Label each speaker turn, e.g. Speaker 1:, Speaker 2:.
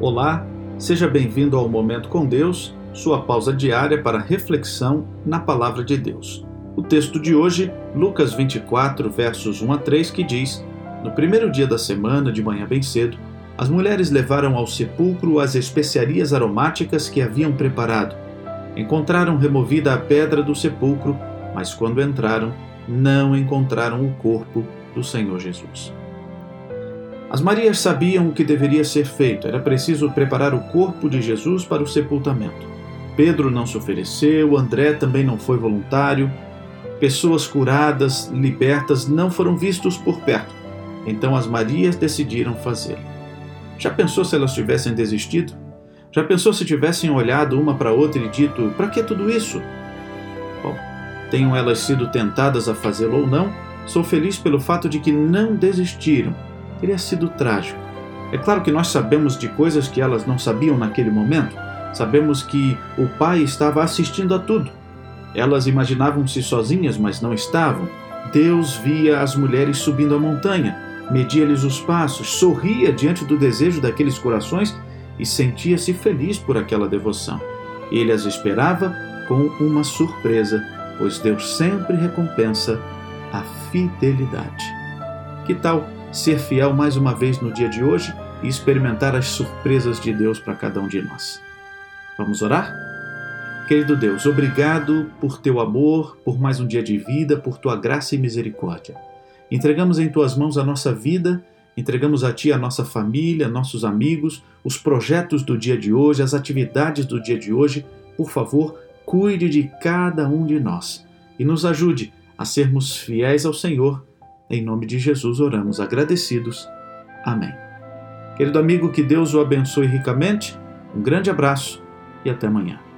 Speaker 1: Olá, seja bem-vindo ao Momento com Deus, sua pausa diária para reflexão na Palavra de Deus. O texto de hoje, Lucas 24, versos 1 a 3, que diz: No primeiro dia da semana, de manhã bem cedo, as mulheres levaram ao sepulcro as especiarias aromáticas que haviam preparado. Encontraram removida a pedra do sepulcro, mas quando entraram, não encontraram o corpo do Senhor Jesus. As Marias sabiam o que deveria ser feito, era preciso preparar o corpo de Jesus para o sepultamento. Pedro não se ofereceu, André também não foi voluntário, pessoas curadas, libertas não foram vistos por perto. Então as Marias decidiram fazê-lo. Já pensou se elas tivessem desistido? Já pensou se tivessem olhado uma para outra e dito: para que tudo isso? Bom, tenham elas sido tentadas a fazê-lo ou não, sou feliz pelo fato de que não desistiram teria sido trágico. É claro que nós sabemos de coisas que elas não sabiam naquele momento. Sabemos que o pai estava assistindo a tudo. Elas imaginavam-se sozinhas, mas não estavam. Deus via as mulheres subindo a montanha, media-lhes os passos, sorria diante do desejo daqueles corações e sentia-se feliz por aquela devoção. Ele as esperava com uma surpresa, pois Deus sempre recompensa a fidelidade. Que tal ser fiel mais uma vez no dia de hoje e experimentar as surpresas de Deus para cada um de nós. Vamos orar? Querido Deus, obrigado por teu amor, por mais um dia de vida, por tua graça e misericórdia. Entregamos em tuas mãos a nossa vida, entregamos a ti a nossa família, nossos amigos, os projetos do dia de hoje, as atividades do dia de hoje. Por favor, cuide de cada um de nós e nos ajude a sermos fiéis ao Senhor em nome de Jesus oramos agradecidos. Amém. Querido amigo, que Deus o abençoe ricamente. Um grande abraço e até amanhã.